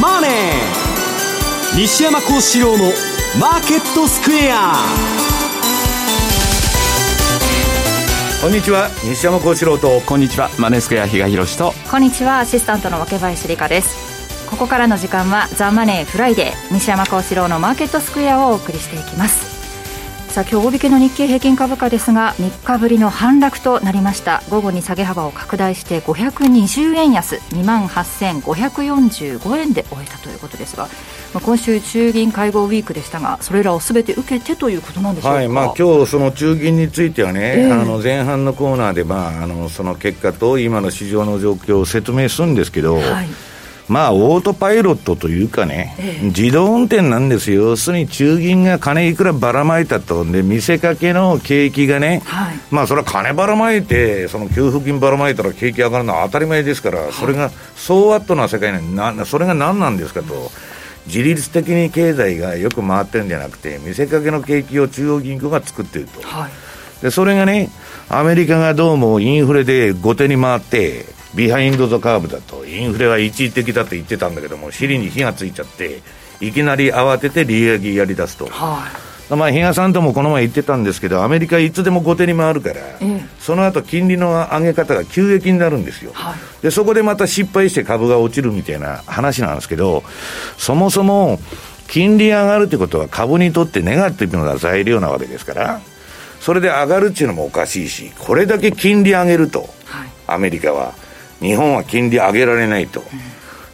マネー」西山孝四郎の「マーケットスクエア」こんにちは。西山孝四郎と。こんにちは。マネースクエア比嘉宏と。こんにちは。アシスタントの若林理香です。ここからの時間は「ザ・マネーフライデー」西山孝四郎のマーケットスクエアをお送りしていきますさあ今日大引けの日経平均株価ですが3日ぶりの反落となりました。午後に下げ幅を拡大して520円安2万8545円で終えたということですが、まあ、今週中銀会合ウィークでしたがそれらをすべて受けてということなんでしょうか、はいまあ、今日その中銀についてはね、えー、あの前半のコーナーで、まあ、あのその結果と今の市場の状況を説明するんですけど、はいまあ、オートパイロットというかね、ええ、自動運転なんですよ。要するに中銀が金いくらばらまいたと。で、見せかけの景気がね、はい、まあ、それは金ばらまいて、その給付金ばらまいたら景気上がるのは当たり前ですから、はい、それが、ソーワットな世界にな、それが何なんですかと。自律的に経済がよく回ってるんじゃなくて、見せかけの景気を中央銀行が作ってると。はい、で、それがね、アメリカがどうもインフレで後手に回って、ビハインド・ザ・カーブだと、インフレは一時的だと言ってたんだけども、尻に火がついちゃって、いきなり慌てて利上げやりだすと。はい。まあ、比嘉さんともこの前言ってたんですけど、アメリカいつでも後手に回るから、え。その後金利の上げ方が急激になるんですよ、はい、でそこでまた失敗して株が落ちるみたいな話なんですけど、そもそも金利上がるってことは株にとってネガティブな材料なわけですから、それで上がるっていうのもおかしいし、これだけ金利上げると、はい、アメリカは。日本は金利上げられないと、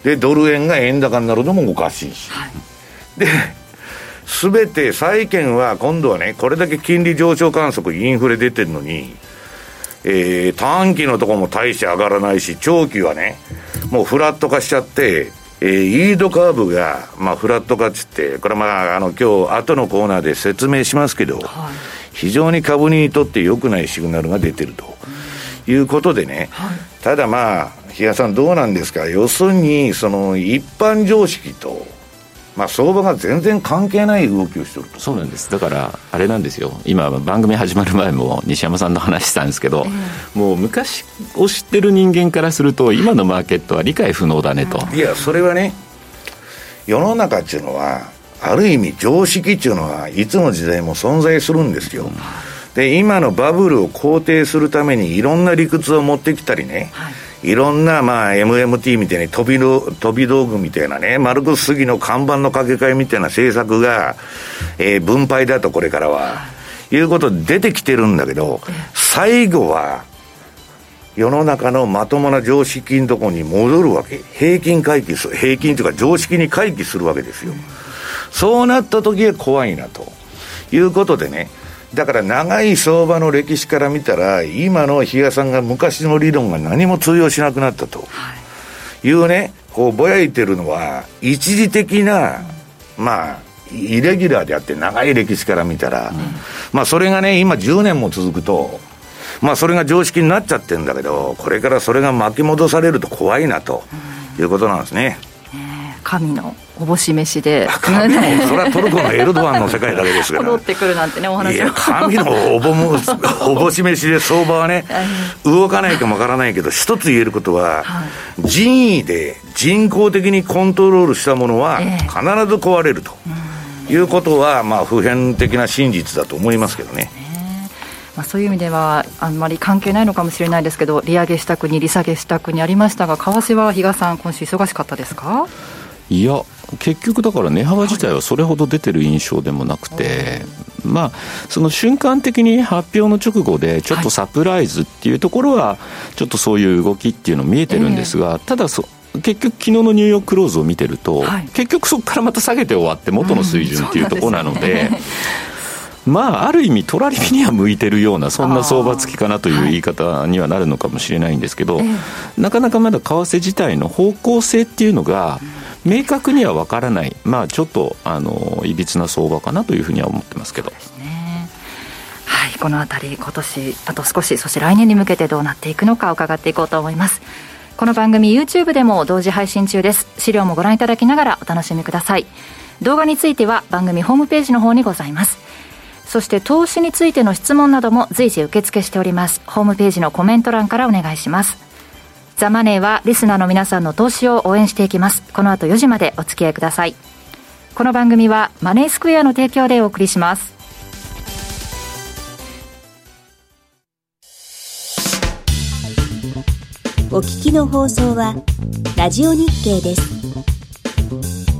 でドル円が円高になるのもおかしいし、はい、で、すべて債券は今度はね、これだけ金利上昇観測、インフレ出てるのに、えー、短期のところも大して上がらないし、長期はね、もうフラット化しちゃって、えー、イードカーブが、まあ、フラット化っつって、これまあ、あの、今日、後のコーナーで説明しますけど、はい、非常に株にとって良くないシグナルが出てると。いうことでね、はい、ただまあ、比嘉さん、どうなんですか、要するに、その一般常識と、まあ、相場が全然関係ない動きをしてると。そうなんです。だからあれなんですよ。今番組始まる前も西山さんの話したんですけど、えー、もう昔を知ってる人間からすると今のマーケットは理解不能だねと、いやそれはね世の中っていうのはある意味常識っていうのはいつの時代も存在するんですよ、うんで、今のバブルを肯定するためにいろんな理屈を持ってきたりね、はい、いろんな、まあ、MMT みたいに飛び飛び道具みたいなね、マルクス杉の看板の掛け替えみたいな政策が、えー、分配だとこれからは、はい、いうことで出てきてるんだけど、最後は、世の中のまともな常識のところに戻るわけ。平均回帰する、平均というか常識に回帰するわけですよ。そうなった時は怖いなと。いうことでね、だから長い相場の歴史から見たら、今の比嘉さんが昔の理論が何も通用しなくなったと。い。うね、こうぼやいてるのは、一時的な、まあ、イレギュラーであって長い歴史から見たら、うん、まあそれがね、今10年も続くと、まあそれが常識になっちゃってるんだけど、これからそれが巻き戻されると怖いなということなんですね。神のおぼし飯で。神のそれはトルコのエルドアンの世界だけですから。戻ってくるなんてねお話いや神のおぼむ おぼし飯で相場はね動かないかもわからないけど一つ言えることは、はい、人為で人工的にコントロールしたものは必ず壊れると、いうことはまあ普遍的な真実だと思いますけどね。まあ、そういう意味ではあんまり関係ないのかもしれないですけど利上げした国利下げした国ありましたが為替は比嘉さん今週忙しかったですか？いや結局だから値幅自体はそれほど出てる印象でもなくて、まあ、その瞬間的に発表の直後でちょっとサプライズっていうところはちょっとそういう動きっていうの見えてるんですが、ただそ結局昨日のニューヨーククローズを見てると、結局そこからまた下げて終わって元の水準っていうところなので。まあ、ある意味、トラリピには向いてるような、そんな相場付きかなという言い方にはなるのかもしれないんですけど、なかなかまだ為替自体の方向性っていうのが、明確には分からない、まあ、ちょっとあのいびつな相場かなというふうには思ってますけど。はい、このあたり、今年あと少し、そして来年に向けてどうなっていくのか伺っていこうと思います。この番組 YouTube でも同時配信中です。資料もご覧いただきながらお楽しみください。動画については番組ホームページの方にございます。そして投資についての質問なども随時受付しております。ホームページのコメント欄からお願いします。ザ・マネーはリスナーの皆さんの投資を応援していきます。この後4時までお付き合いください。この番組はマネースクエアの提供でお送りします。お聞きの放送はラジオ日経です。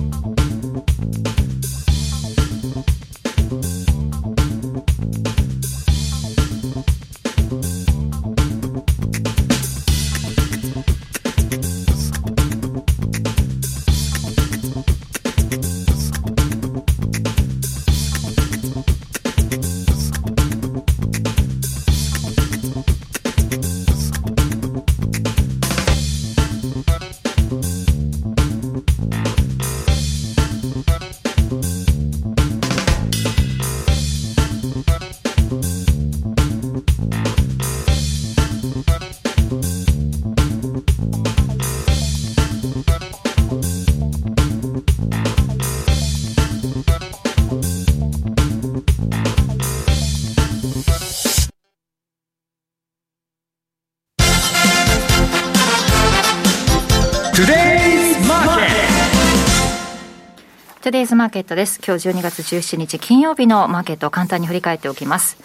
トゥデイズマーケットです。今日12月17日金曜日のマーケットを簡単に振り返っておきます。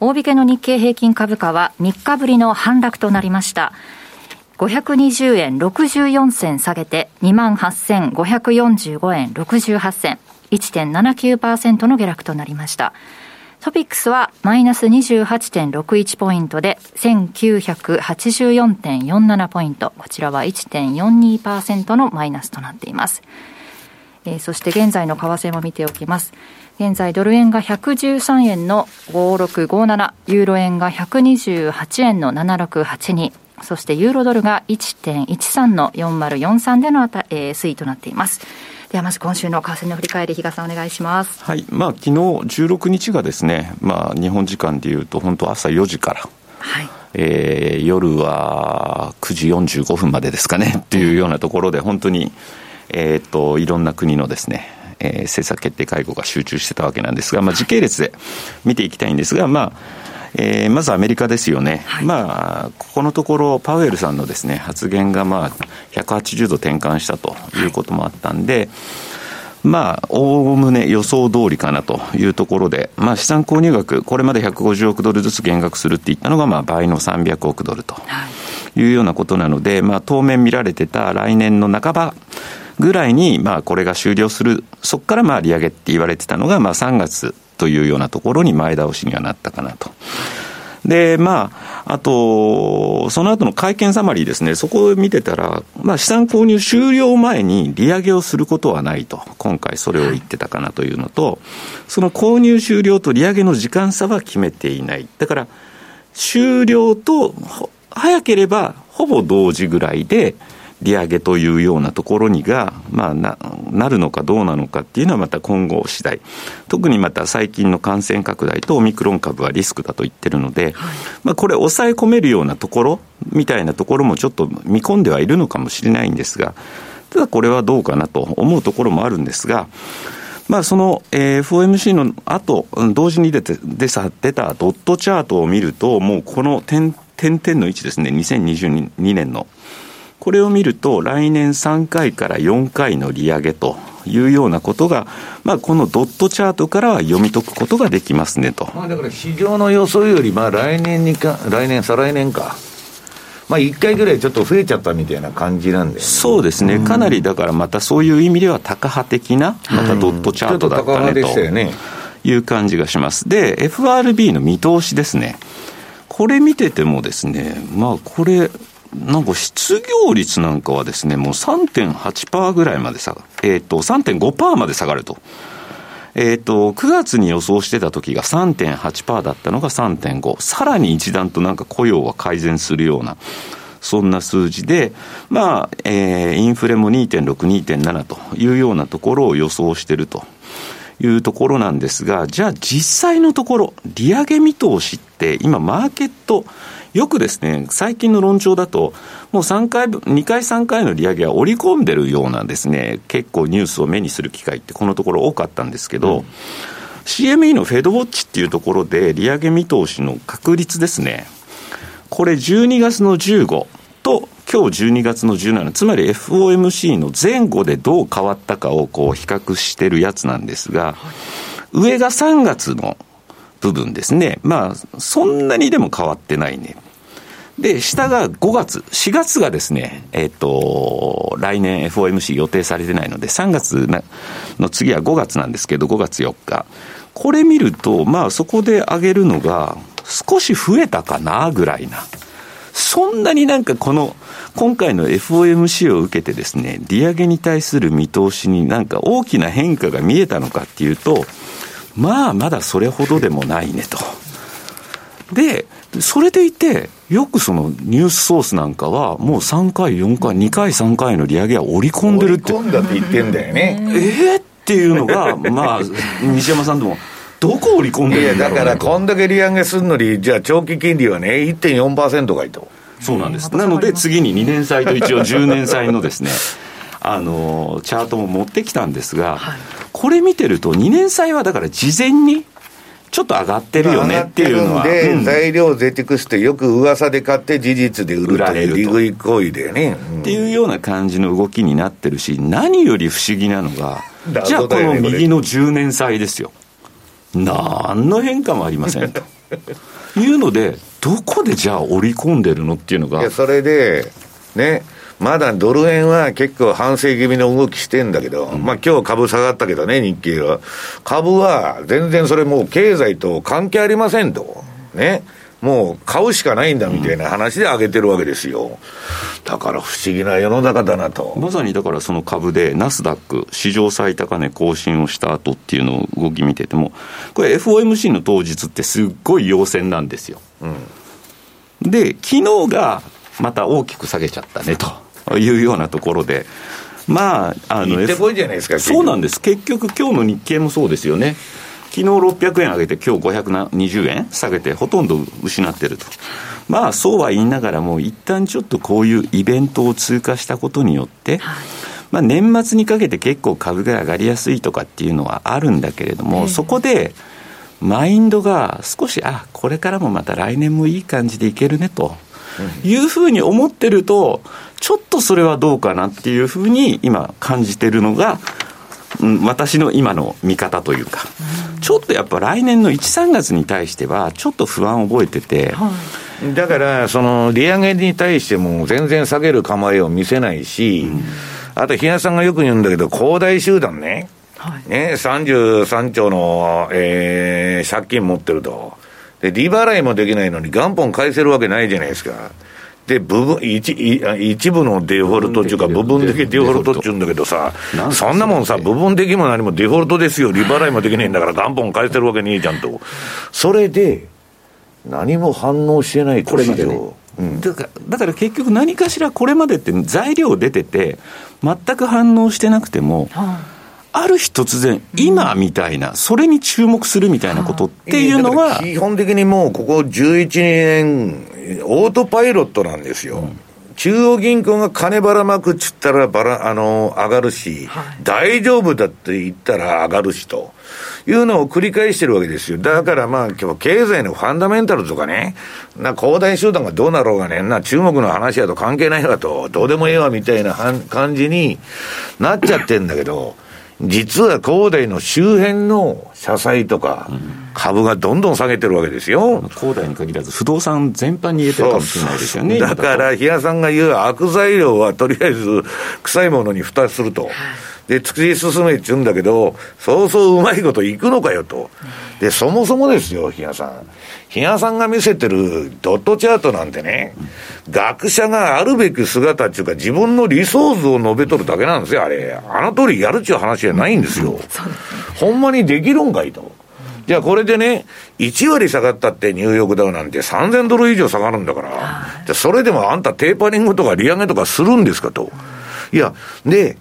大引けの日経平均株価は3日ぶりの反落となりました。520円64銭下げて28,545円68銭。1.79%の下落となりました。トピックスはマイナス28.61ポイントで1984.47ポイント。こちらは1.42%のマイナスとなっています。えー、そして現在の為替も見ておきます。現在ドル円が113円の5657、ユーロ円が128円の7682、そしてユーロドルが1.13の4043でのあた、えー、推移となっています。ではまず今週の為替の振り返り、比嘉さんお願いします。はい、まあ昨日16日がですね、まあ日本時間でいうと本当朝4時から。はい。えー、夜は9時45分までですかねっていうようなところで本当にえーと、いろんな国のですね、えー、政策決定会合が集中してたわけなんですが、まあ、時系列で見ていきたいんですが、まあえー、まずアメリカですよね、はい、まあ、ここのところ、パウエルさんのですね発言がまあ180度転換したということもあったんで、まあ、おおむね予想通りかなというところで、まあ、資産購入額、これまで150億ドルずつ減額するって言ったのが、まあ、倍の300億ドルと。いいうようなことなので、まあ、当面見られてた来年の半ば、ぐらいに、まあ、これが終了する、そこからまあ利上げって言われてたのが、まあ、3月というようなところに前倒しにはなったかなと。で、まあ、あと、その後の会見サマリーですね、そこを見てたら、まあ、資産購入終了前に利上げをすることはないと、今回それを言ってたかなというのと、その購入終了と利上げの時間差は決めていない。だから、終了と、早ければほぼ同時ぐらいで、利上げというようなところにが、まあな、なるのかどうなのかっていうのはまた今後次第。特にまた最近の感染拡大とオミクロン株はリスクだと言ってるので、はい、まあこれ抑え込めるようなところみたいなところもちょっと見込んではいるのかもしれないんですが、ただこれはどうかなと思うところもあるんですが、まあ、その、えー、FOMC の後、同時に出て、出さ、出たドットチャートを見ると、もうこの点、点々の位置ですね、2022年の。これを見ると、来年3回から4回の利上げというようなことが、まあ、このドットチャートからは読み解くことができますねと。まあ、だから市場の予想より、まあ、来年にか、来年、再来年か。まあ、1回ぐらいちょっと増えちゃったみたいな感じなんで、ね、そうですね、かなりだからまたそういう意味では、高派的な、またドットチャートだったね、という感じがします。で、FRB の見通しですね、これ見ててもですね、まあ、これ、なんか失業率なんかはですね、もう3.8%ぐらいまで下がる。えっ、ー、と、3.5%まで下がると。えっ、ー、と、9月に予想してた時が3.8%だったのが3.5。さらに一段となんか雇用は改善するような、そんな数字で、まあ、えー、インフレも2.6、2.7というようなところを予想してると。いうところなんですが、じゃあ実際のところ、利上げ見通しって今マーケット、よくですね、最近の論調だと、もう3回、2回3回の利上げは織り込んでるようなですね、結構ニュースを目にする機会ってこのところ多かったんですけど、うん、CME のフェドウォッチっていうところで利上げ見通しの確率ですね、これ12月の15と今日12月の17、つまり FOMC の前後でどう変わったかをこう比較してるやつなんですが、上が3月の部分ですね。まあ、そんなにでも変わってないね。で、下が5月、4月がですね、えっ、ー、と、来年 FOMC 予定されてないので、3月の次は5月なんですけど、5月4日。これ見ると、まあそこで上げるのが少し増えたかな、ぐらいな。そんなになんかこの、今回の FOMC を受けてですね、利上げに対する見通しになんか大きな変化が見えたのかっていうと、まあまだそれほどでもないねと。で、それでいて、よくそのニュースソースなんかは、もう3回、4回、2回、3回の利上げは織り込んでるって。織り込んだって言ってんだよね。えー、っていうのが、まあ、西山さんでも。どこ織り込んでるんだろうだから、こんだけ利上げするのに、じゃあ長期金利はね、1.4%がいいと。そうなんです。なので、次に2年債と一応 10年債のですね、あの、チャートも持ってきたんですが、これ見てると、2年債はだから事前に、ちょっと上がってるよねっていうのは。で、うん、材料出てくしてよく噂で買って事実で売るという利食い行為でね、うん、っていうような感じの動きになってるし、何より不思議なのが、じゃあこの右の10年債ですよ。何の変化もありませんと。いうので、どこでじゃあ織り込んでるのっていうのが。それで、ね、まだドル円は結構反省気味の動きしてんだけど、うん、まあ今日株下がったけどね、日経は。株は全然それもう経済と関係ありませんと。ね。もう買うしかないんだみたいな話で上げてるわけですよ。だから不思議な世の中だなと。まさにだからその株でナスダック史上最高値更新をした後っていうのを動き見てても、これ FOMC の当日ってすっごい陽線なんですよ。うん、で、昨日がまた大きく下げちゃったねと。いうようなところで、まあ、あの、F、そうなんです、結局、今日の日経もそうですよね。昨日600円上げて、今日520円下げて、ほとんど失ってると。まあ、そうは言いながらも、一旦ちょっとこういうイベントを通過したことによって、はい、まあ、年末にかけて結構株が上がりやすいとかっていうのはあるんだけれども、そこで、マインドが少し、あ、これからもまた来年もいい感じでいけるねと。いうふうに思ってると、ちょっとそれはどうかなっていうふうに今感じてるのが、うん、私の今の見方というか、ちょっとやっぱ来年の1、3月に対しては、ちょっと不安を覚えてて、だから、その利上げに対しても全然下げる構えを見せないし、うん、あと、日野さんがよく言うんだけど、恒大集団ね、はい、ね33兆の、えー、借金持ってると。で、利払いもできないのに元本返せるわけないじゃないですか。で、部分、一、一部のデフォルトっていうか、部分的デフォルトっていうんだけどさ、そんなもんさ、部分的も何もデフォルトですよ。利払いもできないんだから元本返せるわけねえじゃんと。それで、何も反応してないこれまで、ね、うん、だからだから結局何かしらこれまでって材料出てて全く反応してなくても、はあある日突然、今みたいな、それに注目するみたいなことっていうのは。基本的にもうここ11年、オートパイロットなんですよ。うん中央銀行が金ばらまくっつったらばら、あの、上がるし、はい、大丈夫だって言ったら上がるしと。いうのを繰り返してるわけですよ。だからまあ、今日経済のファンダメンタルとかね、な、恒大集団がどうなろうがね、な、中国の話やと関係ないわと、どうでもええわみたいな感じになっちゃってんだけど、実は恒大の周辺の社債とか、株がどんどん下げてるわけですよ。恒大に限らず、不動産全般に言えてるかもしれないですよね。だから、比嘉さんが言う悪材料はとりあえず臭いものに蓋すると。で、突き進めって言うんだけど、そうそううまいこといくのかよと。で、そもそもですよ、比嘉さん。比嘉さんが見せてるドットチャートなんてね、学者があるべき姿っていうか、自分の理想図を述べとるだけなんですよ、あれ。あの通りやるっちゅう話じゃないんですよ。ほんまにできるんかいと。じゃあこれでね、1割下がったってニューヨークダウなんて3000ドル以上下がるんだから、じゃそれでもあんたテーパリングとか利上げとかするんですかと。いや、で、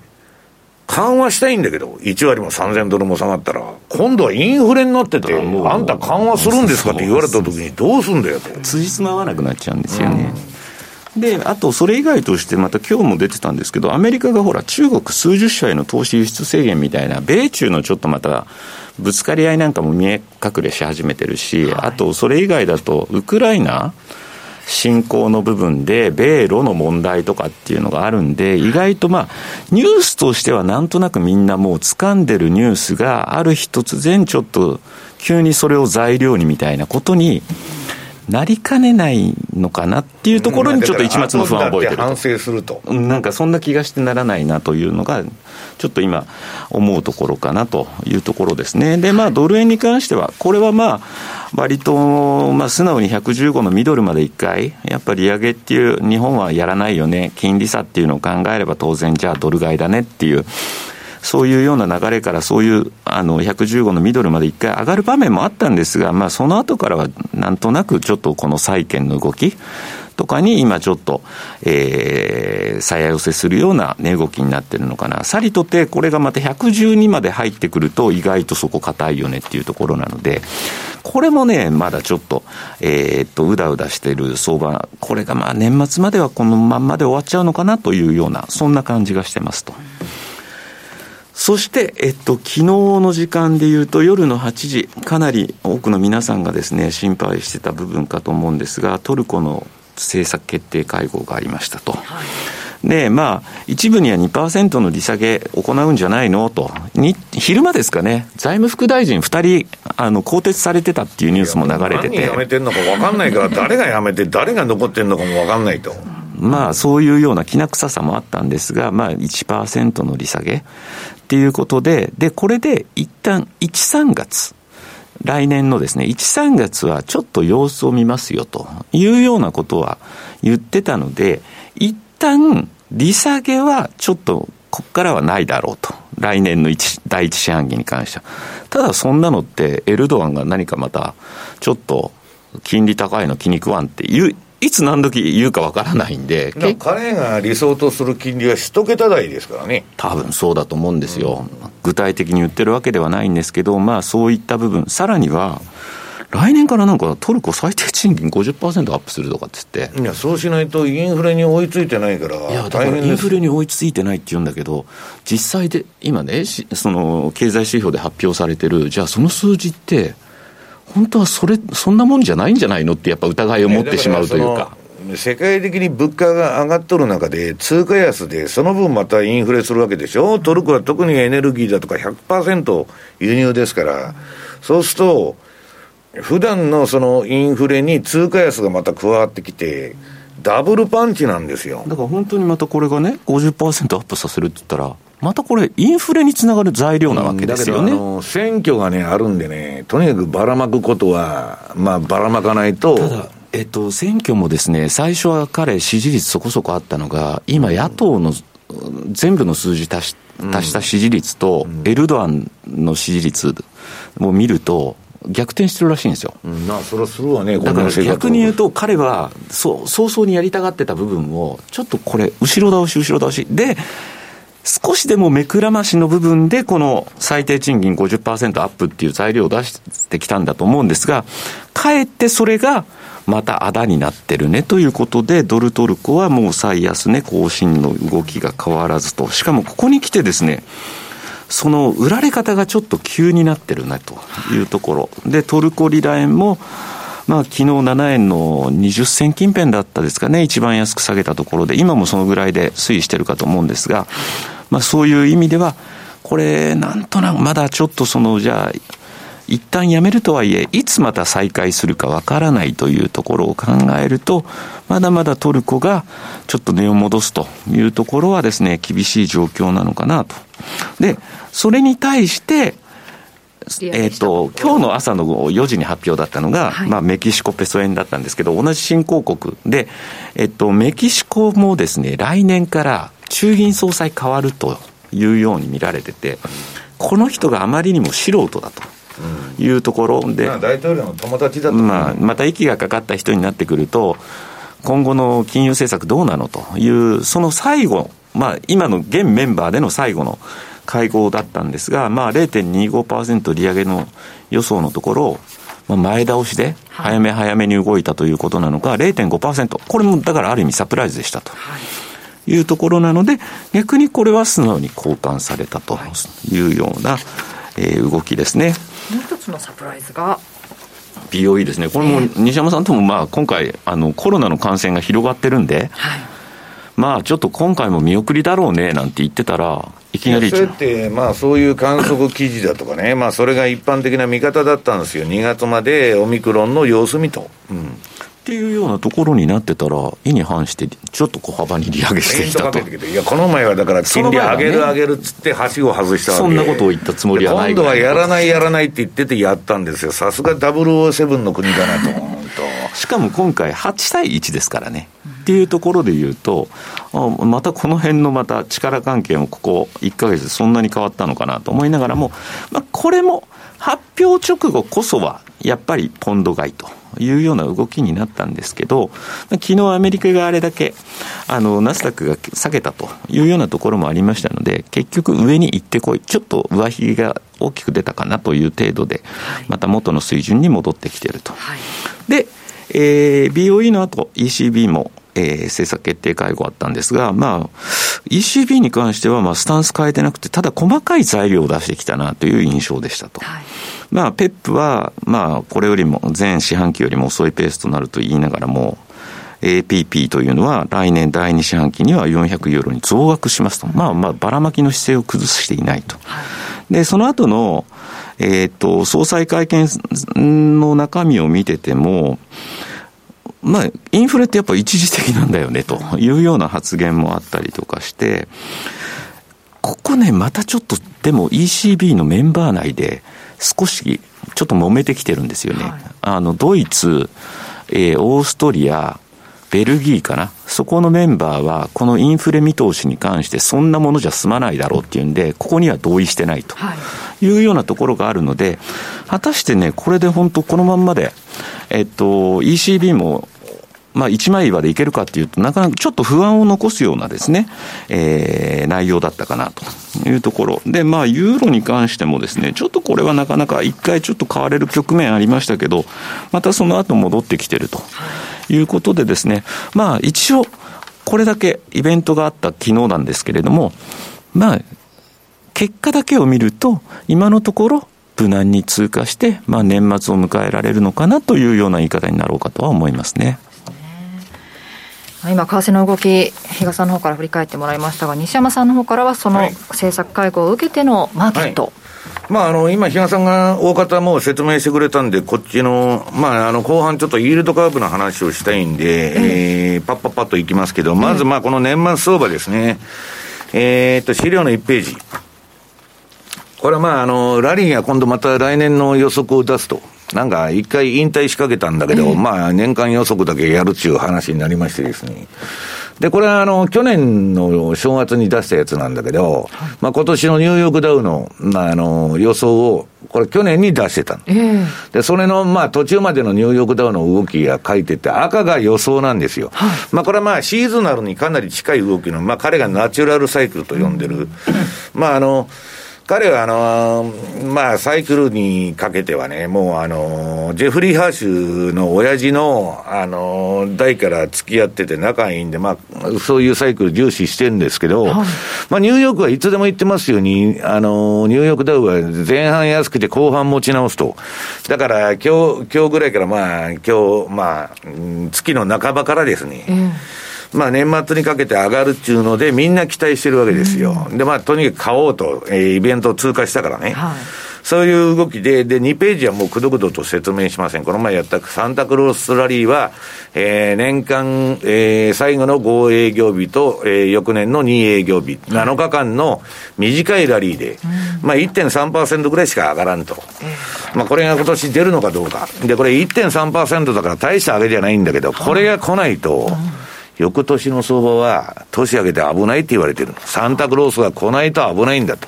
緩和したいんだけど、1割も3000ドルも下がったら、今度はインフレになってて、あんた緩和するんですかって言われたときに、どうすんだよと。辻褄合わなくなっちゃうんですよね。うん、で、あと、それ以外として、また今日も出てたんですけど、アメリカがほら、中国数十社への投資輸出制限みたいな、米中のちょっとまた、ぶつかり合いなんかも見え隠れし始めてるし、はい、あと、それ以外だと、ウクライナ、進行の部分で、米ロの問題とかっていうのがあるんで、意外とまあ、ニュースとしてはなんとなくみんなもう掴んでるニュースがある日突然ちょっと急にそれを材料にみたいなことになりかねないのかなっていうところにちょっと一末の不安を覚えてる反省すると。なんかそんな気がしてならないなというのがちょっと今思うところかなというところですね。でまあドル円に関してはこれはまあ割とまあ素直に115のミドルまで1回やっぱり利上げっていう日本はやらないよね。金利差っていうのを考えれば当然じゃあドル買いだねっていうそういうような流れからそういうあの115のミドルまで一回上がる場面もあったんですが、まあ、その後からはなんとなくちょっとこの債券の動きとかに今ちょっと、えー、鞘寄せするような値動きになってるのかな。さりとて、これがまた112まで入ってくると、意外とそこ硬いよねっていうところなので、これもね、まだちょっと、えー、っと、うだうだしてる相場、これがまあ年末まではこのまんまで終わっちゃうのかなというような、そんな感じがしてますと。そして、えっと、昨日の時間でいうと、夜の8時、かなり多くの皆さんがですね、心配してた部分かと思うんですが、トルコの政策決定会合がありましたと。はい、で、まあ、一部には2%の利下げ行うんじゃないの？と。に、昼間ですかね、財務副大臣2人、あの、更迭されてたっていうニュースも流れてて。何辞めてんのか分かんないから、誰が辞めて、誰が残ってんのかも分かんないと。まあ、そういうようなきな臭さもあったんですが、まあ、1%の利下げ。っていうことで、で、これで一旦1、3月、来年のですね、1、3月はちょっと様子を見ますよというようなことは言ってたので、一旦利下げはちょっとここからはないだろうと。来年の一第一四半期に関しては。ただそんなのってエルドアンが何かまたちょっと金利高いの気に食わんっていういつ何時言うかわからないんで、彼が理想とする金利は一桁台ですからね。多分そうだと思うんですよ、うん、具体的に言ってるわけではないんですけど、まあそういった部分、さらには、来年からなんかトルコ最低賃金50%アップするとかって言って。いや、そうしないとインフレに追いついてないから。いや、だからインフレに追いついてないって言うんだけど、実際で、今ね、その経済指標で発表されてる、じゃあその数字って、本当はそれ、そんなもんじゃないんじゃないのって、やっぱ疑いを持ってしまうというか。世界的に物価が上がっとる中で、通貨安で、その分またインフレするわけでしょ、トルコは特にエネルギーだとか100%輸入ですから、そうすると、普段のそのインフレに通貨安がまた加わってきて、ダブルパンチなんですよ。だから本当にまたこれがね、50%アップさせるって言ったら、またこれ、インフレにつながる材料なわけですよね。うん、選挙がね、あるんでね、とにかくばらまくことは、まあ、ばらまかないと。ただ、えっと、選挙もですね、最初は彼、支持率そこそこあったのが、今、野党の全部の数字足し足した支持率と、エルドアンの支持率を見ると、逆転してるらしいんですよ。うん、まあ、それはするわね、だから逆に言うと、彼はそう早々にやりたがってた部分を、ちょっとこれ、後ろ倒し、後ろ倒し。で、少しでも目くらましの部分で、この最低賃金50%アップっていう材料を出してきたんだと思うんですが、かえってそれが、またあだになってるねということで、ドルトルコはもう最安値更新の動きが変わらずと、しかもここに来てですね、その売られ方がちょっと急になってるなというところ。で、トルコリラ円も、まあ、昨日7円の20銭近辺だったですかね、一番安く下げたところで、今もそのぐらいで推移してるかと思うんですが、まあ、そういう意味では、これ、なんとなくまだちょっとその、じゃあ、一旦やめるとはいえ、いつまた再開するかわからないというところを考えると、まだまだトルコがちょっと値を戻すというところはですね、厳しい状況なのかなと。で、それに対して、えっ、ー、と、今日の朝の4時に発表だったのが、はい、まあ、メキシコペソ円だったんですけど、同じ新興国で、えっ、ー、と、メキシコもですね、来年から中銀総裁変わるというように見られてて、この人があまりにも素人だと。いうところで、まあ、大統領の友達だと、まあ、また息がかかった人になってくると、今後の金融政策どうなのという、その最後、まあ、今の現メンバーでの最後の会合だったんですが、まあ、0.25%利上げの予想のところ、まあ、前倒しで早め早めに動いたということなのか、0.5%、これもだからある意味サプライズでしたと。いうところなので、逆にこれは素直に交換されたというような、えー、動きですね。もう一つのサプライズが。BOE ですね、これも西山さんともまあ今回、あのコロナの感染が広がってるんで、はい、まあちょっと今回も見送りだろうねなんて言ってたら、いきなりそれって、まあ、そういう観測記事だとかね、まあ、それが一般的な見方だったんですよ、2月までオミクロンの様子見と。うんっていうようなところになってたら、意に反して、ちょっと小幅に利上げしてきたと。いや、この前はだから、金利上げる上げるっつって、はしご外したわけそんなことを言ったつもりはない今度はやらないやらないって言っててやったんですよ。さすが007の国だなと。しかも今回8対1ですからね。っていうところで言うと、またこの辺のまた力関係もここ1か月そんなに変わったのかなと思いながらも、まあ、これも発表直後こそはやっぱりポンド買いと。いうような動きになったんですけど、昨日アメリカがあれだけ、あの、ナスダックが下げたというようなところもありましたので、結局上に行ってこい。ちょっと上髭が大きく出たかなという程度で、また元の水準に戻ってきていると。はい、で、えー、BOE の後 ECB もえー、政策決定会合あったんですが、まあ、ECB に関しては、まあ、スタンス変えてなくて、ただ細かい材料を出してきたなという印象でしたと。はい、まあ、ペップは、まあ、これよりも、全四半期よりも遅いペースとなると言いながらも、APP というのは来年第2四半期には400ユーロに増額しますと。まあまあ、ばらまきの姿勢を崩していないと。はい、で、その後の、えっ、と、総裁会見の中身を見てても、まあ、インフレってやっぱ一時的なんだよねと。い。うような発言もあったりとかして、ここね、またちょっと、でも ECB のメンバー内で少しちょっと揉めてきてるんですよね。はい、あの、ドイツ、えー、オーストリア、ベルギーかな。そこのメンバーは、このインフレ見通しに関してそんなものじゃ済まないだろうっていうんで、ここには同意してないと。い。うようなところがあるので、果たしてね、これで本当このまんまで、えっと、ECB もまあ、一枚岩でいけるかっていうと、なかなかちょっと不安を残すようなですね、えー、内容だったかなというところ。で、まあ、ユーロに関してもですね、ちょっとこれはなかなか一回ちょっと買われる局面ありましたけど、またその後戻ってきてるということでですね、まあ、一応、これだけイベントがあった昨日なんですけれども、まあ、結果だけを見ると、今のところ、無難に通過して、まあ、年末を迎えられるのかなというような言い方になろうかとは思いますね。今、為替の動き、比嘉さんの方から振り返ってもらいましたが、西山さんの方からは、その政策会合を受けてのマーケット。はいまあ、あの、今、比嘉さんが大方もう説明してくれたんで、こっちの、まあ、あの、後半ちょっとイールドカーブの話をしたいんで、ええー、パッパッパッといきますけど、まず、まあ、この年末相場ですね。えー、っと、資料の1ページ。これはまあ、あの、ラリーが今度また来年の予測を出すと。なんか一回引退しかけたんだけど、えー、まあ年間予測だけやるっていう話になりましてですね。で、これはあの、去年の正月に出したやつなんだけど、まあ今年のニューヨークダウの、まああの、予想を、これ去年に出してたえー、で、それのまあ途中までのニューヨークダウの動きが書いてて、赤が予想なんですよ。はい、まあこれはまあシーズナルにかなり近い動きの、まあ彼がナチュラルサイクルと呼んでる、まああの、彼はあのまあ、サイクルにかけてはね、もうあのジェフリー・ハーシュの親父の、あの代から付き合ってて仲いいんで、まあ、そういうサイクル重視してるんですけど、はい、まあ、ニューヨークはいつでも言ってますように、あのニューヨークダウは前半安くて後半持ち直すと。だから、今日、今日ぐらいからまあ、今日、まあ、月の半ばからですね、うんまあ、年末にかけて上がるっていうので、みんな期待してるわけですよ。で、まあ、とにかく買おうと、えー、イベントを通過したからね。はいそういう動きで、で、2ページはもうくどくどと説明しません。この前やったサンタクロースラリーは、えー、年間、えー、最後の5営業日と、えー、翌年の2営業日、7日間の短いラリーで、まあ1.3%ぐらいしか上がらんと。まあこれが今年出るのかどうか。で、これ1.3%だから大した上げじゃないんだけど、これが来ないと、翌年の相場は年明けて危ないって言われてるサンタクロースが来ないと危ないんだと。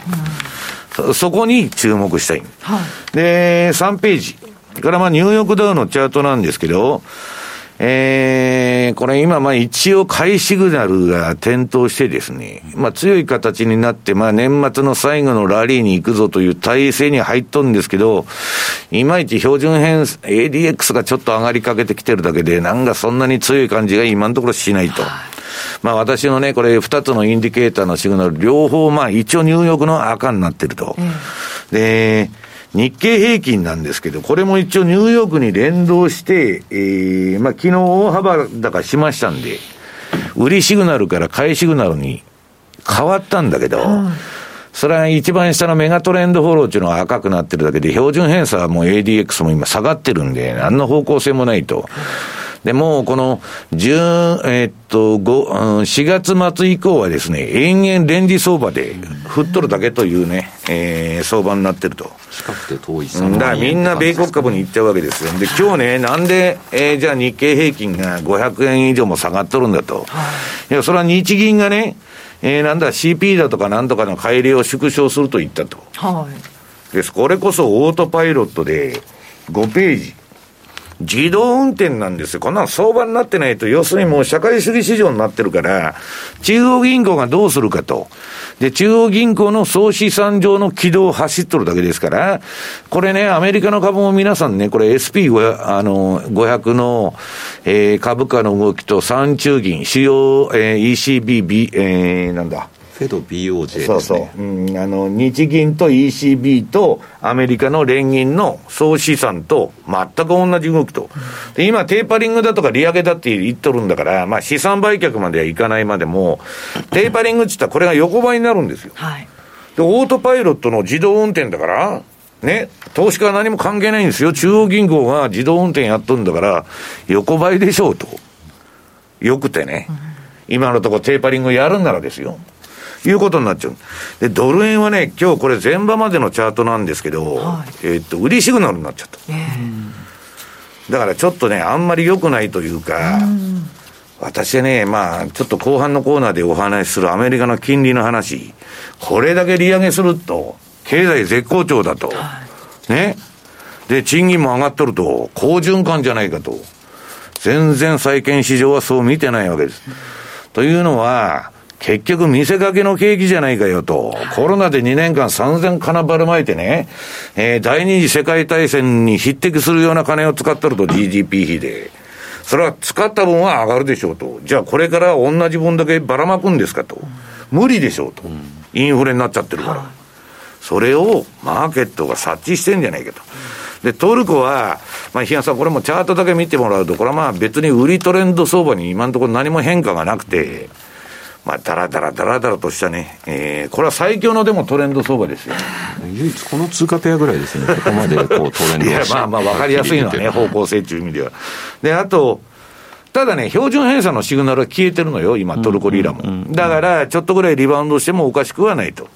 そそこに注目したい。はい、で、3ページ。からまあニューヨークダウのチャートなんですけど、えー、これ今、まあ一応買いシグナルが点灯してですね、まあ強い形になって、まあ年末の最後のラリーに行くぞという体制に入っとるんですけど、いまいち標準偏、ADX がちょっと上がりかけてきてるだけで、なんかそんなに強い感じが今のところしないと。まあ私のね、これ二つのインディケーターのシグナル、両方まあ一応ニューヨークの赤になってると。で、日経平均なんですけど、これも一応ニューヨークに連動して、えー、まあ昨日大幅高しましたんで、売りシグナルから買いシグナルに変わったんだけど、それは一番下のメガトレンドフォローっていうのは赤くなってるだけで、標準偏差はもう ADX も今下がってるんで、何の方向性もないと。で、もうこの、10、えー、っと、5、4月末以降はですね、延々レンジ相場で振っとるだけというね、えー、相場になってると。近くて遠いだからみんな米国株に行っちゃうわけですよ。で、今日ね、なんで、えー、じゃあ日経平均が500円以上も下がっとるんだと。いや、それは日銀がね、えー、なんだ、CP だとかなんとかの帰りを縮小すると言ったと。はい。です。これこそオートパイロットで5ページ。自動運転なんですよ。こんなの相場になってないと、要するにもう社会主義市場になってるから、中央銀行がどうするかと。で、中央銀行の総資産上の軌道を走っとるだけですから、これね、アメリカの株も皆さんね、これ SP500 あの500の、えー、株価の動きと三中銀、主要、えー、ECB、B、えー、なんだ。フェド BOJ ですね。そうそう。うん、あの、日銀と ECB とアメリカの連銀の総資産と全く同じ動きと。で、今、テーパリングだとか利上げだって言っとるんだから、まあ、資産売却まではいかないまでも、テーパリングって言ったらこれが横ばいになるんですよ。はい。で、オートパイロットの自動運転だから、ね、投資家は何も関係ないんですよ。中央銀行が自動運転やっとるんだから、横ばいでしょうと。よくてね。今のところテーパリングやるんならですよ。いうことになっちゃう。で、ドル円はね、今日これ前場までのチャートなんですけど、はい、えー、っと、売りシグナルになっちゃった。えー、だからちょっとね、あんまり良くないというか、私はね、まあ、ちょっと後半のコーナーでお話しするアメリカの金利の話、これだけ利上げすると、経済絶好調だと、はい、ね。で、賃金も上がっとると、好循環じゃないかと。全然債券市場はそう見てないわけです。というのは、結局見せかけの景気じゃないかよと。コロナで2年間3000金ばらまいてね、えー、第二次世界大戦に匹敵するような金を使ってると GDP 比で。それは使った分は上がるでしょうと。じゃあこれから同じ分だけばらまくんですかと。無理でしょうと。インフレになっちゃってるから。それをマーケットが察知してんじゃないかと。で、トルコは、まあ、日野さん、これもチャートだけ見てもらうと、これはまあ別に売りトレンド相場に今のところ何も変化がなくて、まあ、だらだらだらだらとしたね、えー、これは最強のでもトレンド相場ですよ、ね、唯一この通貨ペアぐらいですね、ここまでこう トレンドいや、まあまあ、わかりやすいのはね、方向性という意味では。で、あと、ただね、標準偏差のシグナルは消えてるのよ、今、トルコリラも。だから、ちょっとぐらいリバウンドしてもおかしくはないと。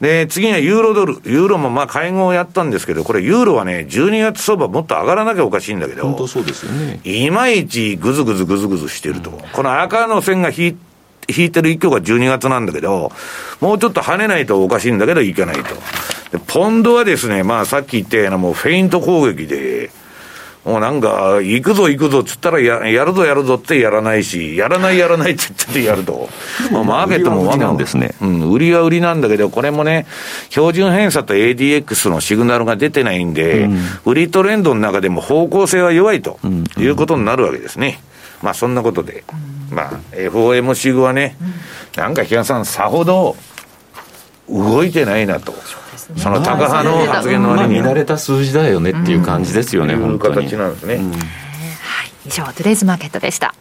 で、次にはユーロドル。ユーロもまあ会合をやったんですけど、これユーロはね、12月相場もっと上がらなきゃおかしいんだけど、本当そうですよね。いまいちぐずぐずぐずぐずしてると。この赤の線が引い引いてる一挙が12月なんだけど、もうちょっと跳ねないとおかしいんだけど、いけないと。で、ポンドはですね、まあさっき言ったようなもうフェイント攻撃で、もうなんか、行くぞ行くぞっつったらや、やるぞやるぞってやらないし、やらないやらないって言ってやると。まあ、マーケットもわなんですね。うん、売りは売りなんだけど、これもね、標準偏差と ADX のシグナルが出てないんで、うん、売りトレンドの中でも方向性は弱いということになるわけですね。まあそんなことで。うん。まあ、FOMC 後はね、なんか比嘉さん、さほど動いてないなと。その高派の発言の割に、まあ、見慣れた数字だよねっていう感じですよね、うん、本当に。形なんですね、うん、はい。以上トゥデイズマーケットでした。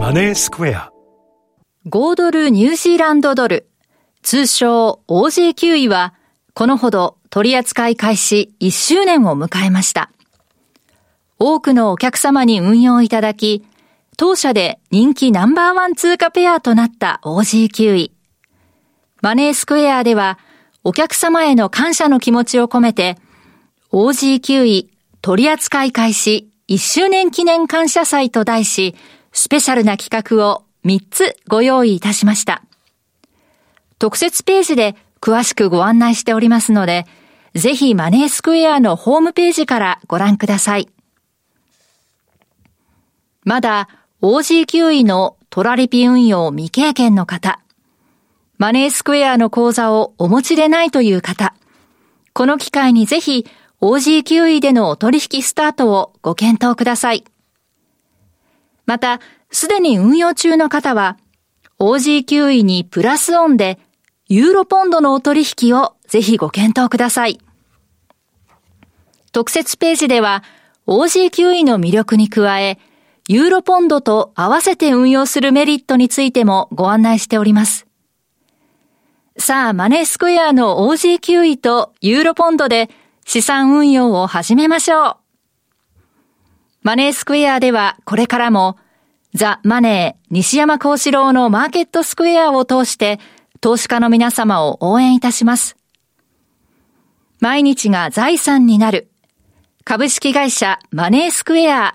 マネースクエア。5ドルニュージーランドドル。通称 OJ9 位はこのほど取扱い開始1周年を迎えました多くのお客様に運用いただき、当社で人気ナンバーワン通貨ペアとなった OG9 位。マネースクエアでは、お客様への感謝の気持ちを込めて、OG9 位取扱い開始1周年記念感謝祭と題し、スペシャルな企画を3つご用意いたしました。特設ページで詳しくご案内しておりますので、ぜひマネースクエアのホームページからご覧ください。まだ OG9 位のトラリピ運用未経験の方、マネースクエアの口座をお持ちでないという方、この機会にぜひ OG9 位でのお取引スタートをご検討ください。また、すでに運用中の方は、OG9 位にプラスオンでユーロポンドのお取引をぜひご検討ください。特設ページでは OG9 の魅力に加え、ユーロポンドと合わせて運用するメリットについてもご案内しております。さあ、マネースクエアの OG9 位とユーロポンドで資産運用を始めましょう。マネースクエアではこれからもザ・マネー西山幸四郎のマーケットスクエアを通して投資家の皆様を応援いたします。毎日が財産になる株式会社マネースクエア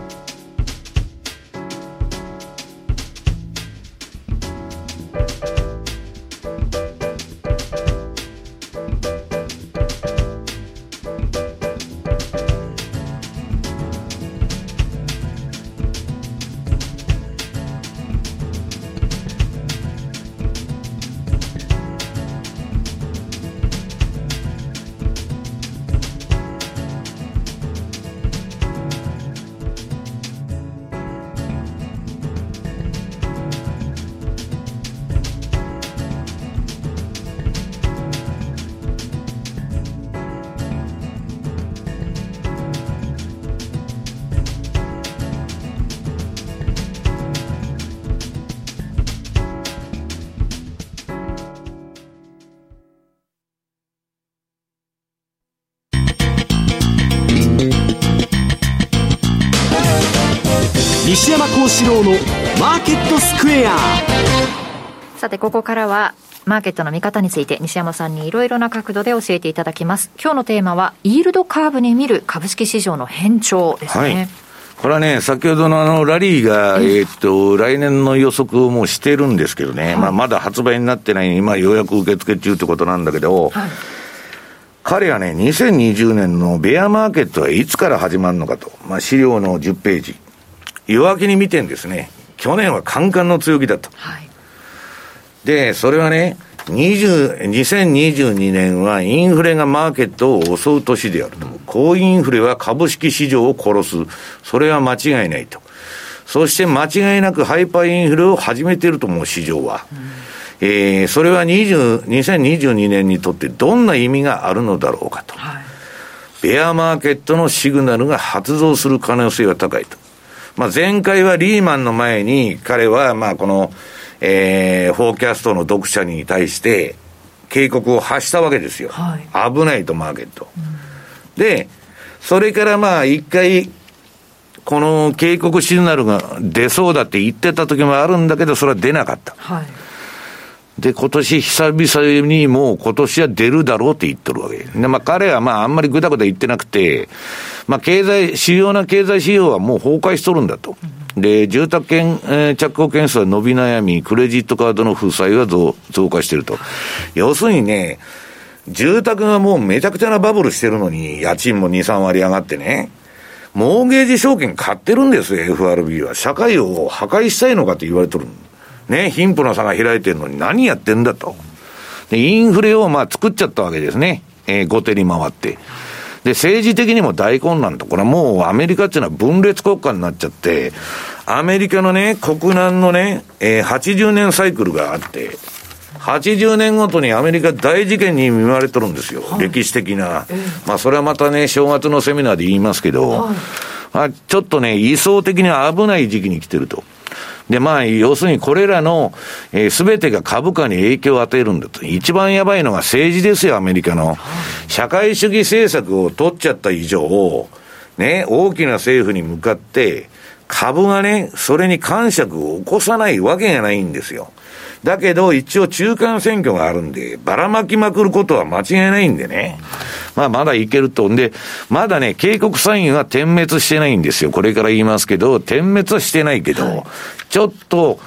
西山幸四郎のマーケットスクエア。さてここからはマーケットの見方について西山さんにいろいろな角度で教えていただきます。今日のテーマはイールドカーブに見る株式市場の変調ですね、はい。これはね、先ほどのあのラリーが、えっと、来年の予測をもうしてるんですけどね、まあ、まだ発売になってない、今、ようやく受付中ってことなんだけど、はい、彼はね、2020年のベアマーケットはいつから始まるのかと、まあ、資料の10ページ。弱気に見てんですね。去年はカンカンの強気だと。はい、で、それはね、20 2022年はインフレがマーケットを襲う年であると。高インフレは株式市場を殺す。それは間違いないと。そして間違いなくハイパーインフレを始めてると思う、市場は。うん、えー、それは20 2022年にとってどんな意味があるのだろうかと。はい、ベアマーケットのシグナルが発動する可能性が高いと。まあ、前回はリーマンの前に、彼は、まあ、この、えー、フォーキャストの読者に対して、警告を発したわけですよ。はい、危ないと、マーケット。うん、で、それからまあ、一回、この警告シグナルが出そうだって言ってた時もあるんだけど、それは出なかった。はいで、今年久々にもう今年は出るだろうって言ってるわけで、まあ彼はまああんまりぐだぐだ言ってなくて、まあ経済、主要な経済指標はもう崩壊しとるんだと。で、住宅券、えー、着工件数は伸び悩み、クレジットカードの負債は増増加してると。要するにね、住宅がもうめちゃくちゃなバブルしてるのに、家賃も2、3割上がってね、モーゲージ証券買ってるんですよ、FRB は。社会を破壊したいのかって言われてる。ね、貧富の差が開いてるのに何やってんだと。で、インフレをまあ作っちゃったわけですね。えー、後手に回って。で、政治的にも大混乱と。これはもうアメリカっていうのは分裂国家になっちゃって、アメリカのね、国難のね、えー、80年サイクルがあって、80年ごとにアメリカ大事件に見舞われてるんですよ。はい、歴史的な。まあ、それはまたね、正月のセミナーで言いますけど、はい、あちょっとね、位相的に危ない時期に来てると。で、まあ、要するにこれらの、えー、全てが株価に影響を与えるんだと。一番やばいのが政治ですよ、アメリカの。社会主義政策を取っちゃった以上、ね、大きな政府に向かって、株がね、それに感触を起こさないわけがないんですよ。だけど、一応中間選挙があるんで、ばらまきまくることは間違いないんでね。まあ、まだいけると。んで、まだね、警告サインは点滅してないんですよ。これから言いますけど、点滅はしてないけど、はい、ちょっと、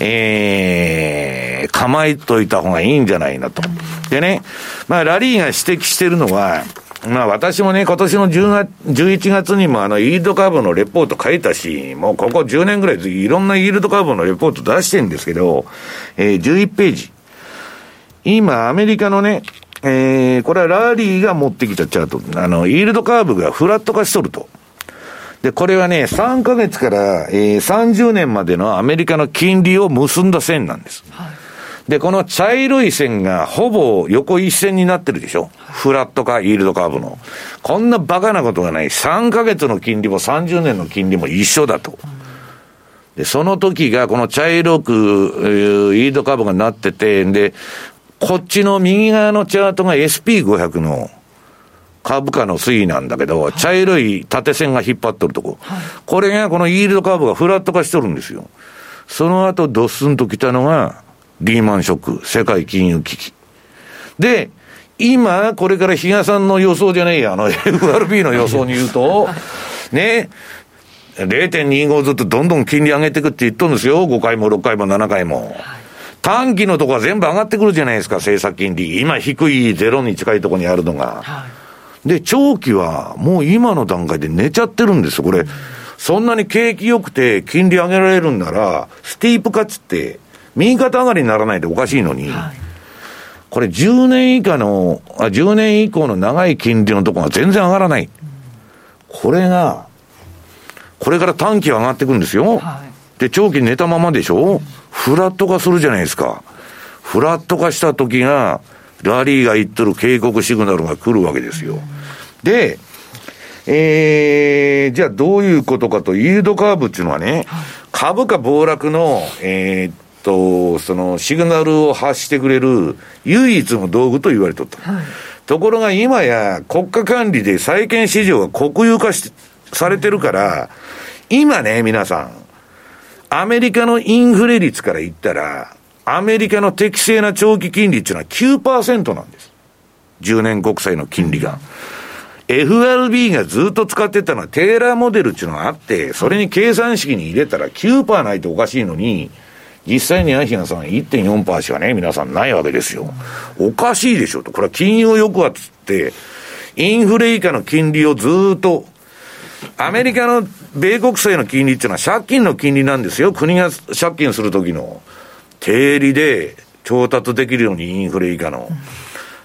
えー、構えといた方がいいんじゃないなと。でね、まあ、ラリーが指摘してるのは、まあ私もね、今年の10月、11月にもあの、イールドカーブのレポート書いたし、もうここ10年ぐらいいろんなイールドカーブのレポート出してんですけど、えー、11ページ。今、アメリカのね、えー、これはラリーが持ってきたチャート。あの、イールドカーブがフラット化しとると。で、これはね、3ヶ月から、えー、30年までのアメリカの金利を結んだ線なんです。はいで、この茶色い線がほぼ横一線になってるでしょ？フラットかイールドカーブの。こんなバカなことがない。3ヶ月の金利も30年の金利も一緒だと。で、その時がこの茶色く、えー、イールドカーブがなってて、で、こっちの右側のチャートが SP500 の株価の推移なんだけど、茶色い縦線が引っ張っとるとこ。これがこのイールドカーブがフラット化しとるんですよ。その後ドスンと来たのが、リーマンショック、世界金融危機。で、今、これから比嘉さんの予想じゃねえや、あの FRB の予想に言うと、ね、0.25ずつどんどん金利上げていくって言っとるんですよ。5回も6回も7回も。短期のとこは全部上がってくるじゃないですか、政策金利。今低いゼロに近いところにあるのが。で、長期はもう今の段階で寝ちゃってるんですよ、これ。そんなに景気良くて金利上げられるんなら、スティープ価値って右肩上がりにならないとおかしいのに、はい、これ10年以下の、あ、10年以降の長い金利のところが全然上がらない。これが、これから短期は上がっていくんですよ。はい、で、長期寝たままでしょフラット化するじゃないですか。フラット化した時が、ラリーが言ってる警告シグナルが来るわけですよ。で、えー、じゃあどういうことかと、イールドカーブっていうのはね、株価暴落の、えー、と、そのシグナルを発してくれる唯一の道具と言われとった。はい、ところが今や国家管理で債券市場が国有化しされてるから、今ね、皆さん、アメリカのインフレ率から言ったら、アメリカの適正な長期金利っていうのは9%なんです。10年国債の金利が。FRB がずっと使ってたのはテーラーモデルっていうのがあって、それに計算式に入れたら9%ないとおかしいのに、実際にアヒアさん1.4%しかね、皆さんないわけですよ。おかしいでしょと。これは金融抑圧って、インフレ以下の金利をずっと、アメリカの米国債の金利っていうのは借金の金利なんですよ。国が借金するときの定利で調達できるようにインフレ以下の。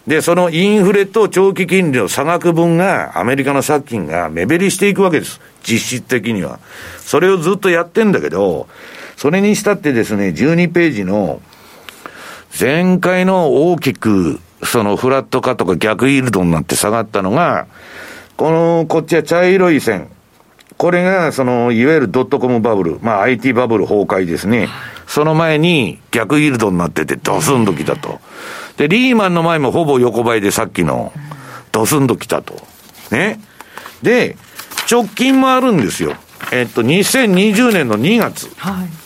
で、そのインフレと長期金利の差額分が、アメリカの借金が目減りしていくわけです。実質的には。それをずっとやってんだけど、それにしたってですね、12ページの、前回の大きく、そのフラット化とか逆イールドになって下がったのが、この、こっちは茶色い線。これが、その、いわゆるドットコムバブル、まあ IT バブル崩壊ですね。その前に逆イールドになってて、ドスンときたと。で、リーマンの前もほぼ横ばいでさっきの、ドスンときたと。ね。で、直近もあるんですよ。えっと、2020年の2月。はい。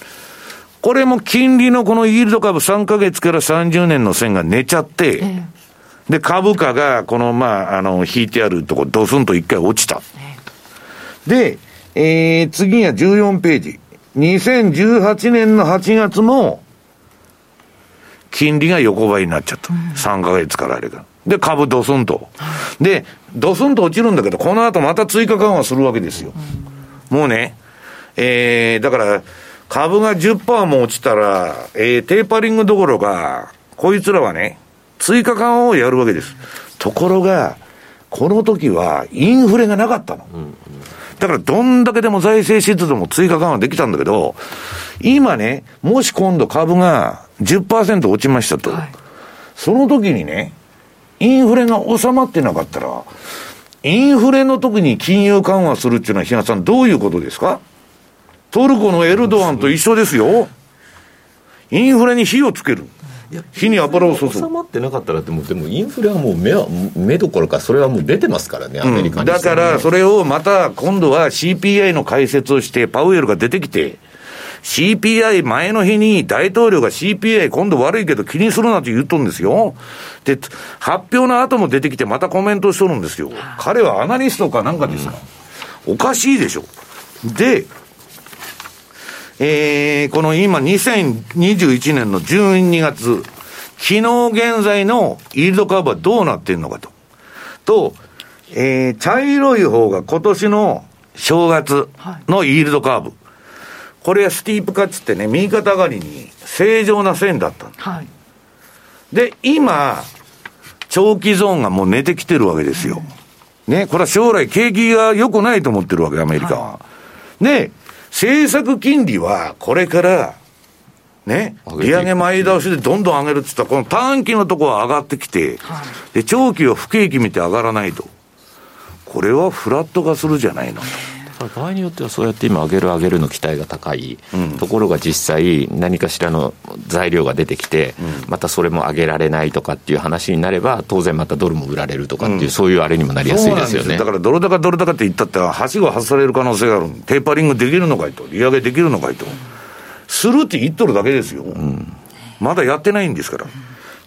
これも金利のこのイールド株3ヶ月から30年の線が寝ちゃって、ええ、で、株価がこの、まあ、あの、引いてあるとこドスンと一回落ちた。え、で、えー、次が14ページ。2018年の8月も、金利が横ばいになっちゃった。うん、3ヶ月からあれが。で、株ドスンと。で、ドスンと落ちるんだけど、この後また追加緩和するわけですよ。うん、もうね、えー、だから、株が10%も落ちたら、えー、テーパリングどころか、こいつらはね、追加緩和をやるわけです。ところが、この時はインフレがなかったの。だからどんだけでも財政出動も追加緩和できたんだけど、今ね、もし今度株が10%落ちましたと。はい、その時にね、インフレが収まってなかったら、インフレの時に金融緩和するっていうのは、比嘉さんどういうことですか？トルコのエルドアンと一緒ですよ。インフレに火をつける。火に油を注ぐ。収まってなかったらでも、でもインフレはもう目は、目どころか、それはもう出てますからね、アメリカうん、だから、それをまた今度は CPI の解説をして、パウエルが出てきて、CPI 前の日に大統領が CPI 今度悪いけど気にするなって言っとるんですよ。で、発表の後も出てきてまたコメントしとるんですよ。彼はアナリストかなんかですか、うん、おかしいでしょ。で、えー、この今2021年の12月、昨日現在のイールドカーブはどうなってんのかと。と、えー、茶色い方が今年の正月のイールドカーブ。はい、これはスティープ化っつってね、右肩上がりに正常な線だったはい、で、今、長期ゾーンがもう寝てきてるわけですよ。ね、これは将来景気が良くないと思ってるわけ、アメリカは。はい、で、政策金利はこれから、ね、利上げ前倒しでどんどん上げるって言ったら、この短期のところは上がってきて、はい、で、長期は不景気見て上がらないと。これはフラット化するじゃないのと。場合によってはそうやって今上げる上げるの期待が高い、うん、ところが実際何かしらの材料が出てきて、うん、またそれも上げられないとかっていう話になれば当然またドルも売られるとかっていう、うん、そういうあれにもなりやすいですよね。だからドル高ドル高って言ったってはしご外される可能性がある。テーパリングできるのかいと。利上げできるのかいと。するって言っとるだけですよ、まだやってないんですから。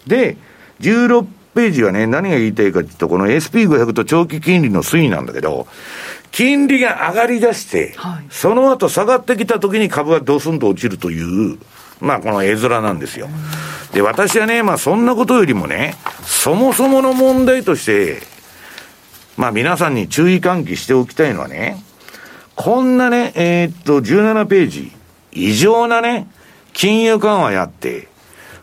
で16ページはね、何が言いたいかというと、この SP500 と長期金利の推移なんだけど、金利が上がり出して、はい、その後下がってきた時に株がドスンと落ちるという、まあこの絵面なんですよ。で、私はね、まあそんなことよりもね、そもそもの問題として、まあ皆さんに注意喚起しておきたいのはね、こんなね、えー、っと、17ページ、異常なね、金融緩和やって、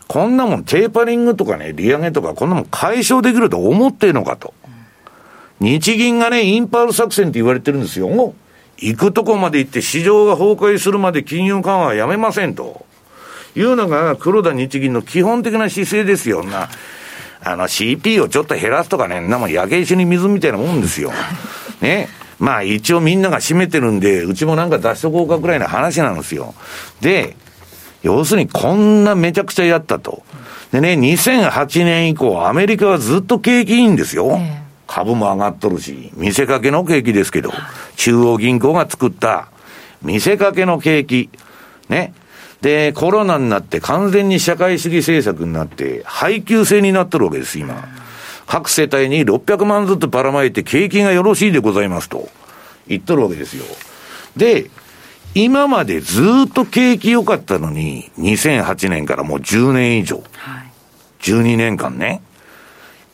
こんなもんテーパリングとかね、利上げとか、こんなもん解消できると思ってんのかと。日銀がね、インパール作戦って言われてるんですよ。行くとこまで行って市場が崩壊するまで金融緩和はやめませんと。いうのが黒田日銀の基本的な姿勢ですよ。な、あの CP をちょっと減らすとかね、なも焼け石に水みたいなもんですよ。ね。まあ一応みんなが占めてるんで、うちもなんか出しとこうかぐらいの話なんですよ。で、要するにこんなめちゃくちゃやったと。でね、2008年以降、アメリカはずっと景気いいんですよ。えー株も上がっとるし、見せかけの景気ですけど、中央銀行が作った見せかけの景気。ね。で、コロナになって完全に社会主義政策になって、配給制になってるわけです、今。各世帯に600万ずつばらまいて景気がよろしいでございますと言っとるわけですよ。で、今までずっと景気良かったのに、2008年からもう10年以上。はい、12年間ね。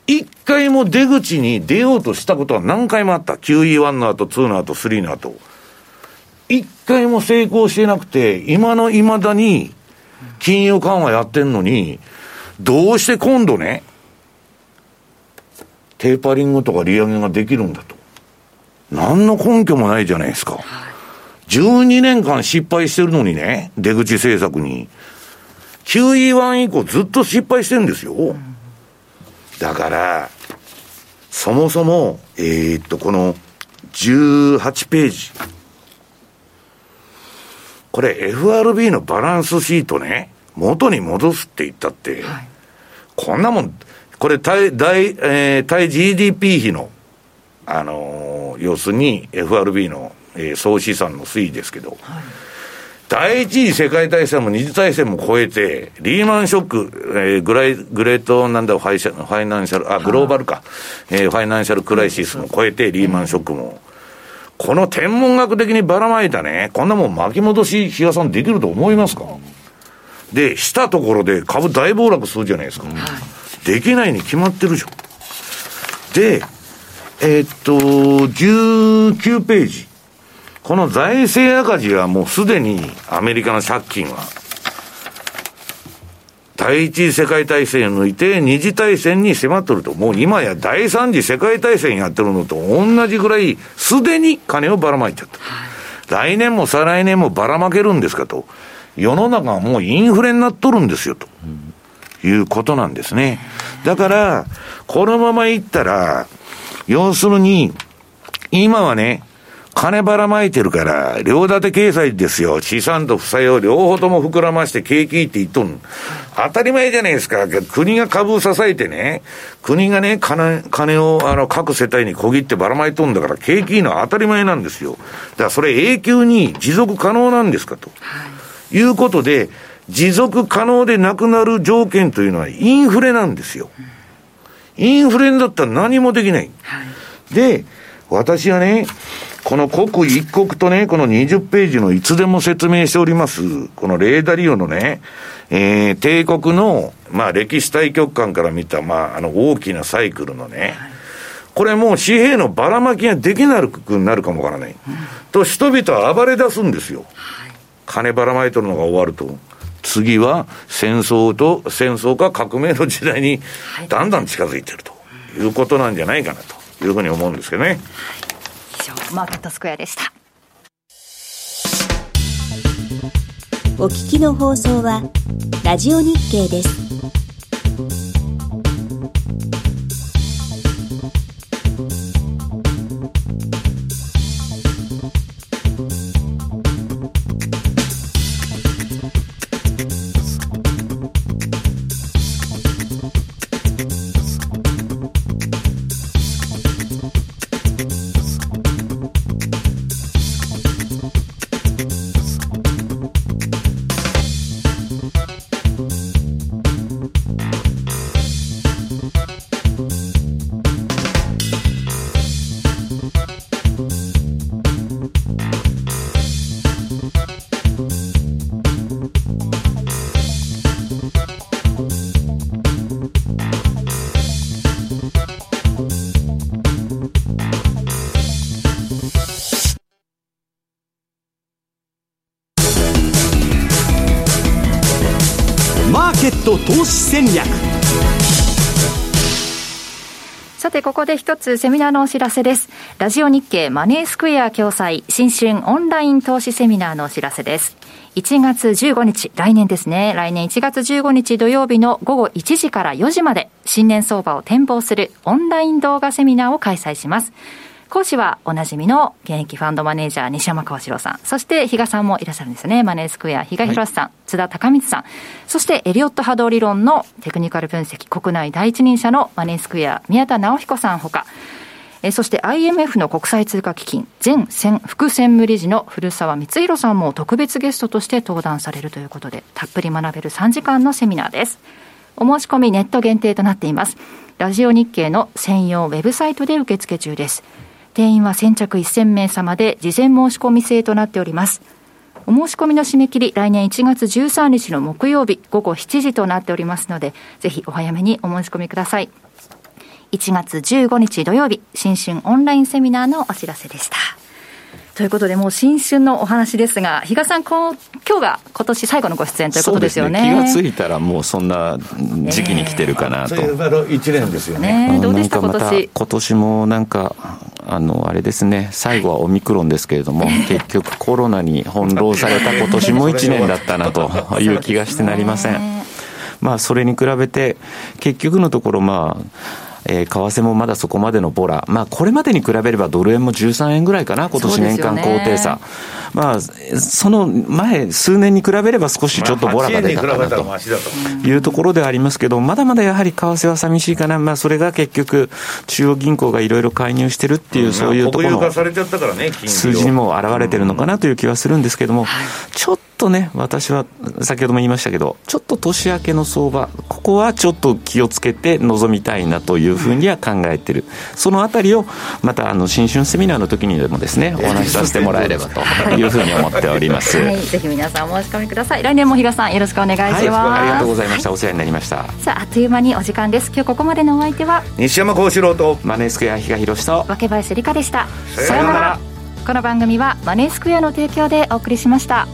一回も出口に出ようとしたことは何回もあった。QE1 の後、2の後、3の後。一回も成功してなくて、今の未だに金融緩和やってんのに、どうして今度ね、テーパリングとか利上げができるんだと。何の根拠もないじゃないですか。12年間失敗してるのにね、出口政策に。QE1 以降ずっと失敗してるんですよ。うんだから、そもそも、えー、っと、この18ページ。これ FRB のバランスシートね、元に戻すって言ったって、はい、こんなもん、これ対、対、えー、対 GDP 比の、あのー、要するに FRB の、えー、総資産の推移ですけど、はい第一次世界大戦も二次大戦も超えて、リーマンショック、えー、グライ Great なんだファイシャ Financial、あ、グローバルか、えー、ファイナンシャルクライシスも超えて、リーマンショックも。この天文学的にばらまいたね、こんなもん巻き戻し、比嘉さんできると思いますか？で、したところで株大暴落するじゃないですか。できないに決まってるじゃん。で、えー、っと、19ページ。この財政赤字はもうすでにアメリカの借金は、第一次世界大戦を抜いて二次大戦に迫っとると、もう今や第三次世界大戦やってるのと同じぐらい、すでに金をばらまいちゃった。来年も再来年もばらまけるんですかと。世の中はもうインフレになっとるんですよ、ということなんですね。だから、このままいったら、要するに、今はね、金ばらまいてるから、両立て経済ですよ。資産と負債を両方とも膨らまして景気って言っとん。当たり前じゃないですか。国が株を支えてね、国がね、金、金をあの各世帯に小切ってばらまいとんだから、景気いいのは当たり前なんですよ。だからそれ永久に持続可能なんですかと。はい、いうことで、持続可能でなくなる条件というのはインフレなんですよ。インフレだったら何もできない。はい、で、私はね、この刻一刻とね、この20ページのいつでも説明しております、このレーダリオのね、えー、帝国の、まあ歴史対極観から見た、まああの大きなサイクルのね、これもう紙幣のばらまきができなくなるかもわからない。と人々は暴れ出すんですよ。金ばらまいとるのが終わると。次は戦争と、戦争か革命の時代にだんだん近づいてるということなんじゃないかなというふうに思うんですけどね。以上、マーケットスクエアでした。お聞きの放送は、ラジオ日経です。投資戦略さて、ここで一つセミナーのお知らせです。ラジオ日経マネースクエア共催新春オンライン投資セミナーのお知らせです。1月15日、来年ですね。来年1月15日土曜日の午後1時から4時まで、新年相場を展望するオンライン動画セミナーを開催します。講師はおなじみの現役ファンドマネージャー西山川志郎さん、そして比嘉さんもいらっしゃるんですね。マネースクエア、比嘉博さん、はい、津田隆光さん、そしてエリオット波動理論のテクニカル分析、国内第一人者のマネースクエア、宮田直彦さんほか、えそして IMF の国際通貨基金前副専務理事の古澤光弘さんも特別ゲストとして登壇されるということで、たっぷり学べる3時間のセミナーです。お申し込みネット限定となっています。ラジオ日経の専用ウェブサイトで受付中です。定員は先着1000名様で事前申し込み制となっております。お申し込みの締め切り、来年1月13日の木曜日午後7時となっておりますので、ぜひお早めにお申し込みください。1月15日土曜日、新春オンラインセミナーのお知らせでした。ということで、もう新春のお話ですが、比嘉さん、こう今日が今年最後のご出演ということですよね。ね気がついたら、もうそんな時期に来てるかなと。えー、1年ですよね。ねどうでした今年？今年もなんか、あの、あれですね、最後はオミクロンですけれども、結局コロナに翻弄された今年も1年だったなという気がしてなりません。まあ、それに比べて、結局のところ、まあ、えー、為替もまだそこまでのボラ、まあ、これまでに比べればドル円も13円ぐらいかな、今年年間高低差。まあ、その前、数年に比べれば少しちょっと。ボラが出たかなというところではありますけど、まだまだやはり為替は寂しいかな、まあ、それが結局、中央銀行がいろいろ介入してるっていう、そういうところの数字にも表れてるのかなという気はするんですけども、ちょっとね、私は先ほども言いましたけど、ちょっと年明けの相場、ここはちょっと気をつけて臨みたいなというふうには考えてる、そのあたりをまたあの新春セミナーの時にでもですね、お話しさせてもらえればというふうに思っております。はい、ぜひ皆さんお申し込みください。来年も比嘉さんよろしくお願いします。はい、ありがとうございました。お世話になりました。さあ、あっという間にお時間です。今日ここまでのお相手は？西山幸四郎とマネースクエア比嘉宏と若林理香でした。さようなら。この番組はマネースクエアの提供でお送りしました。